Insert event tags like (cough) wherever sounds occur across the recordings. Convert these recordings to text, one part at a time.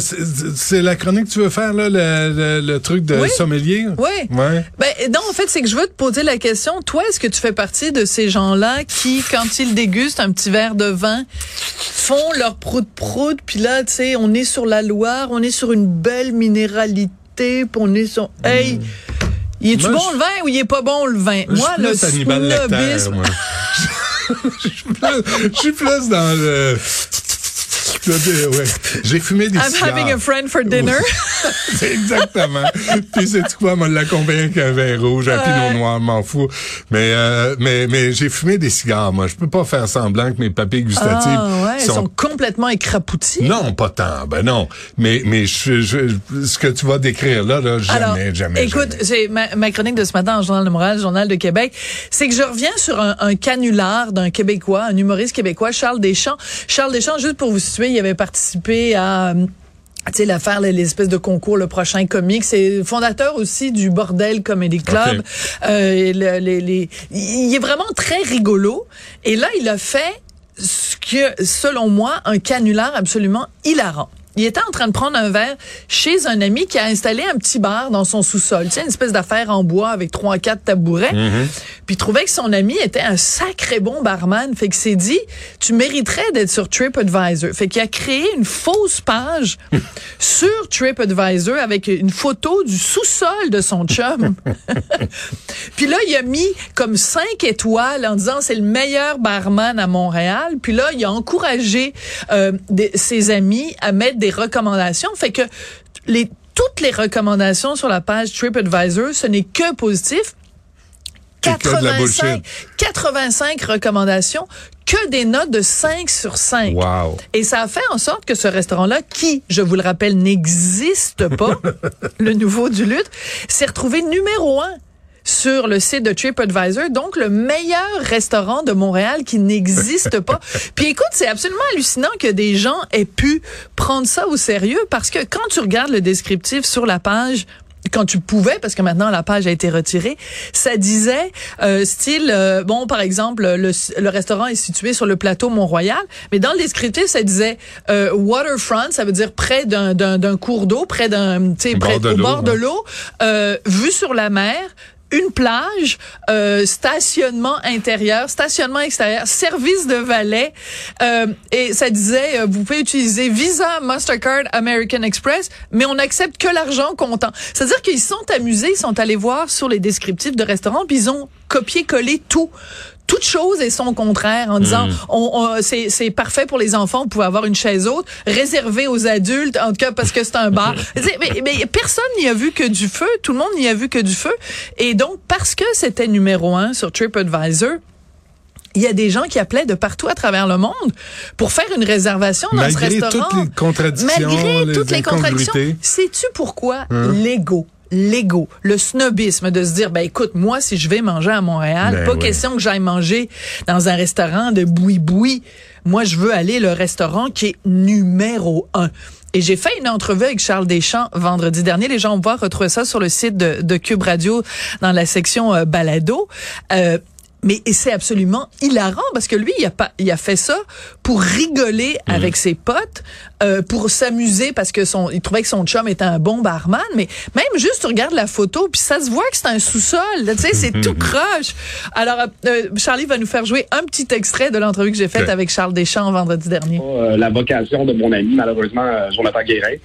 c'est- c'est la chronique que tu veux faire, là, le, le- le truc de Oui. sommelier? Oui. Ouais. Ben, non, en fait, c'est que je veux te poser la question. Toi, est-ce que tu fais partie de ces gens-là qui, quand ils dégustent un petit verre de vin, font leur prout-prout, puis là, tu sais, on est sur la Loire, on est sur une belle minéralité, puis on est sur... Hey, il est-tu bon je- le vin ou il est pas bon le vin? Je Moi, le snobisme... moi. (laughs) (laughs) Je suis plus- je suis plus dans le... Ouais. J'ai fumé des I'm cigares. having a friend for dinner. (laughs) Exactement. Puis c'est quoi, moi, l'accompagner avec un vin rouge, un pinot noir, m'en fous. Mais, euh, mais, mais j'ai fumé des cigares, moi. Je peux pas faire semblant que mes papilles gustatives Ah ouais, sont... sont complètement écrapoutis. Non, pas tant. Ben non. Mais, mais je, je- ce que tu vas décrire là, là jamais, Alors, jamais. écoute, c'est ma, ma chronique de ce matin en Journal de Montréal, Journal de Québec, c'est que je reviens sur un, un canular d'un Québécois, un humoriste québécois, Charles Deschamps. Charles Deschamps, juste pour vous situer, il avait participé à... euh, tu sais, l'affaire, les espèces de concours, le prochain comique. C'est fondateur aussi du Bordel Comedy Club. Ok. Euh, les, les- il est vraiment très rigolo. Et là, il a fait ce que, selon moi, un canular absolument hilarant. Il était en train de prendre un verre chez un ami qui a installé un petit bar dans son sous-sol. Tu sais, une espèce d'affaire en bois avec trois, quatre tabourets. Puis il trouvait que son ami était un sacré bon barman. Fait qu'il s'est dit, tu mériterais d'être sur TripAdvisor. Fait qu'il a créé une fausse page (laughs) sur TripAdvisor avec une photo du sous-sol de son chum. (laughs) Puis là, il a mis comme cinq étoiles en disant c'est le meilleur barman à Montréal. Puis là, il a encouragé euh, des- ses amis à mettre des recommandations. Fait que les toutes les recommandations sur la page TripAdvisor, ce n'est que positif. C'est que de la 85, bullshit. 85 recommandations, que des notes de 5 sur 5. Wow. Et ça a fait en sorte que ce restaurant-là, qui, je vous le rappelle, n'existe pas, (laughs) le nouveau du lutte, s'est retrouvé numéro un sur le site de TripAdvisor, donc le meilleur restaurant de Montréal qui n'existe (laughs) pas. Puis écoute, c'est absolument hallucinant que des gens aient pu prendre ça au sérieux parce que quand tu regardes le descriptif sur la page, quand tu pouvais, parce que maintenant la page a été retirée, ça disait euh, style, euh, bon par exemple, le, le restaurant est situé sur le plateau Mont-Royal, mais dans le descriptif ça disait euh, waterfront, ça veut dire près d'un d'un d'un cours d'eau, près d'un, tu sais, Au près bord de au l'eau, bord de ouais. l'eau, euh, vue sur la mer une plage, euh, stationnement intérieur, stationnement extérieur, service de valet, euh, et ça disait, euh, vous pouvez utiliser Visa, Mastercard, American Express, mais on accepte que l'argent comptant. C'est-à-dire qu'ils sont amusés, ils sont allés voir sur les descriptifs de restaurants, puis ils ont copié-collé tout toute chose et son contraire en disant on, on- c'est c'est parfait pour les enfants, vous pouvez avoir une chaise haute, réservée aux adultes en tout cas parce que c'est un bar. (laughs) Mais, mais personne n'y a vu que du feu, tout le monde n'y a vu que du feu et donc parce que c'était numéro un sur TripAdvisor, il y a des gens qui appelaient de partout à travers le monde pour faire une réservation dans Malgré ce restaurant. toutes les contradictions, Malgré les toutes les contradictions. Sais-tu pourquoi Hein? l'ego? L'ego, le snobisme de se dire, ben écoute, moi, si je vais manger à Montréal, Ben pas ouais. question que j'aille manger dans un restaurant de boui-boui. Moi, je veux aller le restaurant qui est numéro un. Et j'ai fait une entrevue avec Charles Deschamps vendredi dernier. Les gens vont pouvoir retrouver ça sur le site de, de Cube Radio dans la section euh, balado. Euh, mais et c'est absolument hilarant parce que lui, il a pas, il a fait ça pour rigoler avec ses potes, euh, pour s'amuser parce que son, il trouvait que son chum était un bon barman. Mais même juste, tu regardes la photo puis ça se voit que c'est un sous-sol. là, Tu sais, c'est tout croche. Alors, euh, Charlie va nous faire jouer un petit extrait de l'entrevue que j'ai faite avec Charles Deschamps vendredi dernier. euh, la vocation de mon ami, malheureusement, euh, Jonathan Guérin.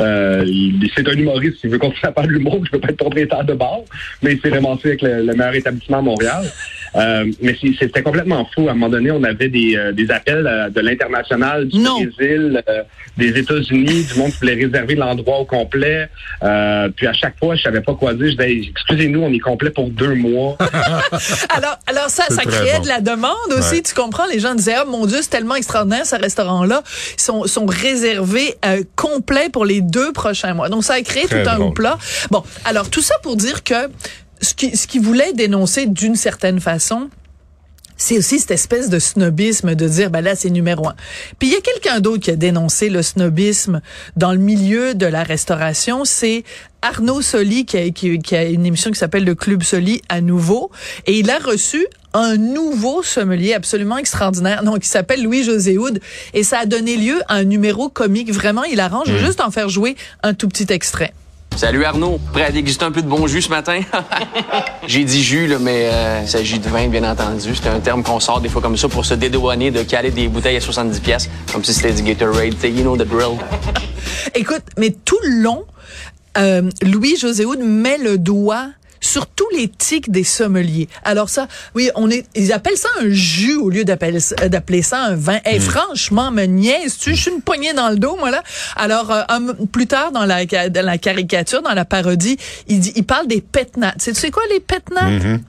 Euh, il- c'est un humoriste, il veut continuer à faire de l'humour, je veux pas être propriétaire de bar, mais il s'est ramassé avec le, le meilleur établissement à Montréal. Euh, mais c'est- c'était complètement fou. À un moment donné, on avait des, euh, des appels euh, de l'international, du Non. Brésil, euh, des États-Unis, du monde qui voulait réserver l'endroit au complet. Euh, puis à chaque fois, je savais pas quoi dire. Je disais, excusez-nous, on est complet pour deux mois. (laughs) Alors, alors ça, ça créait bon. de la demande aussi, Ouais. tu comprends? Les gens disaient, oh mon Dieu, c'est tellement extraordinaire, ce restaurant-là. Ils sont, sont réservés euh, complets pour les deux prochains mois. Donc, ça a créé Très tout un drôle. hoopla. Bon, alors, tout ça pour dire que ce qui, ce qui voulait dénoncer d'une certaine façon, c'est aussi cette espèce de snobisme de dire ben là c'est numéro un. Puis il y a quelqu'un d'autre qui a dénoncé le snobisme dans le milieu de la restauration, c'est Arnaud Soli qui a, qui, qui a une émission qui s'appelle le Club Soli à nouveau et il a reçu un nouveau sommelier absolument extraordinaire, donc qui s'appelle Louis-José Houd et ça a donné lieu à un numéro comique vraiment hilarant. Je vais juste en faire jouer un tout petit extrait. Salut Arnaud, prêt à déguster un peu de bon jus ce matin? (laughs) J'ai dit jus, là, mais euh, il s'agit de vin, bien entendu. C'est un terme qu'on sort des fois comme ça pour se dédouaner de caler des bouteilles à 70 pièces, comme si c'était du Gatorade. You know the drill. (laughs) Écoute, mais tout le long, euh, Louis-José Houd met le doigt sur tous les tics des sommeliers. Alors ça, oui, on est, ils appellent ça un jus au lieu d'appeler ça- ça un vin. Et franchement, me niaise, tu, je suis une poignée dans le dos, moi là. Alors euh, un- plus tard dans la, dans la caricature, dans la parodie, il dit, il parle des pétnats. Tu sais, tu sais quoi les pétnats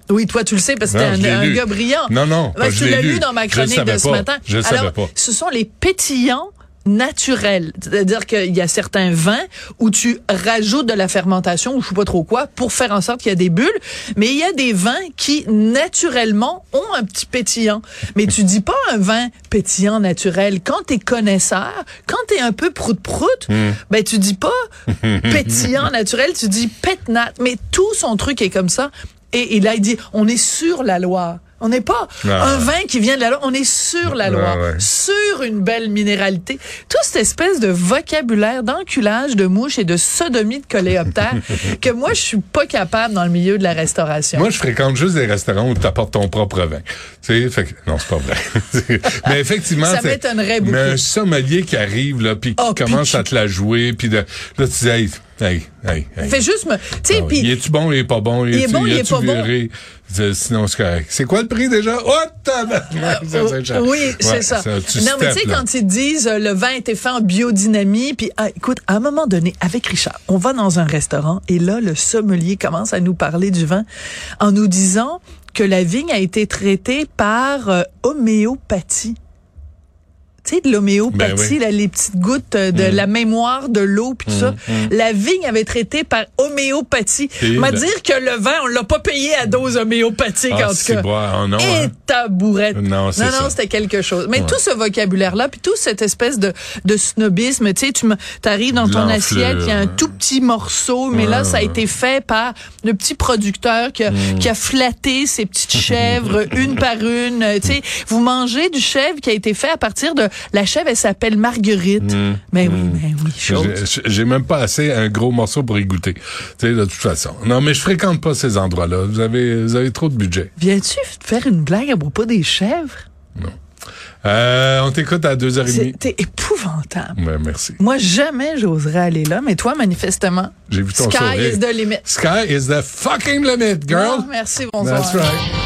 Oui, toi tu le sais parce que t'es un, un gars brillant. Non, non, Ben, tu l'as lu dans ma chronique de ce pas. matin. Je le savais Alors, pas. ce sont les pétillants naturels. C'est-à-dire qu'il y a certains vins où tu rajoutes de la fermentation ou je sais pas trop quoi pour faire en sorte qu'il y a des bulles, mais il y a des vins qui naturellement ont un petit pétillant. Mais tu dis pas un vin pétillant naturel quand t'es connaisseur, quand t'es un peu prout prout, Hmm. ben tu dis pas (laughs) pétillant naturel, tu dis pétnat. Mais tout son truc est comme ça. Et, et là il dit on est sur la loi. On n'est pas Ah. un vin qui vient de la loi, on est sur la loi, ouais. sur une belle minéralité. Toute cette espèce de vocabulaire d'enculage de mouches et de sodomie de coléoptère (laughs) que moi, je suis pas capable dans le milieu de la restauration. Moi, je fréquente juste des restaurants où tu apportes ton propre vin. Fait que, non, c'est pas vrai. (laughs) mais effectivement, Ça m'étonnerait beaucoup. Mais un sommelier qui arrive, là, puis qui Oh, commence à te la jouer, puis là, tu dis, hey, hey, hey, hey. Fais juste me, tu sais, Ah oui. puis Il est-tu bon, il est pas bon? Il est est-tu- bon, il est pas bon? viré? Sinon, c'est correct. C'est quoi le prix déjà? Oh, c'est cher. Oui, Ouais, c'est ça. tu non, mais tu sais, quand ils disent euh, le vin a été fait en biodynamie, puis ah, écoute, à un moment donné, avec Richard, on va dans un restaurant et là, le sommelier commence à nous parler du vin en nous disant que la vigne a été traitée par euh, homéopathie. Tu sais, de l'homéopathie, Ben oui. les petites gouttes euh, de la mémoire de l'eau, puis tout ça. La vigne avait été traitée par homéopathie. M'a le- dire que le vin, on l'a pas payé à dose homéopathique, Ah, en tout cas. bon. Ah, non, Et hein. tabourette. Non, non, c'était quelque chose. Mais Ouais. tout ce vocabulaire-là, puis tout cette espèce de, de snobisme, tu sais, tu arrives dans ton assiette, il y a un tout petit morceau, mais là, ça a été fait par le petit producteur qui a, Mm. qui a flatté ses petites chèvres (laughs) une par une. Tu sais, vous mangez du chèvre qui a été fait à partir de... La chèvre, elle s'appelle Marguerite. Mais oui, mais oui, chose. Mm. J'ai- J'ai même pas assez un gros morceau pour y goûter. Tu sais, de toute façon. Non, mais je fréquente pas ces endroits-là. Vous avez, vous avez trop de budget. Viens-tu faire une blague à propos des chèvres? Euh, on t'écoute à 2h30. C'était épouvantable. Ouais, merci. Moi, jamais j'oserais aller là, mais toi, manifestement, J'ai vu ton sky sourire. is the limit. Sky is the fucking limit, girl. Ah, merci, bonsoir. That's right.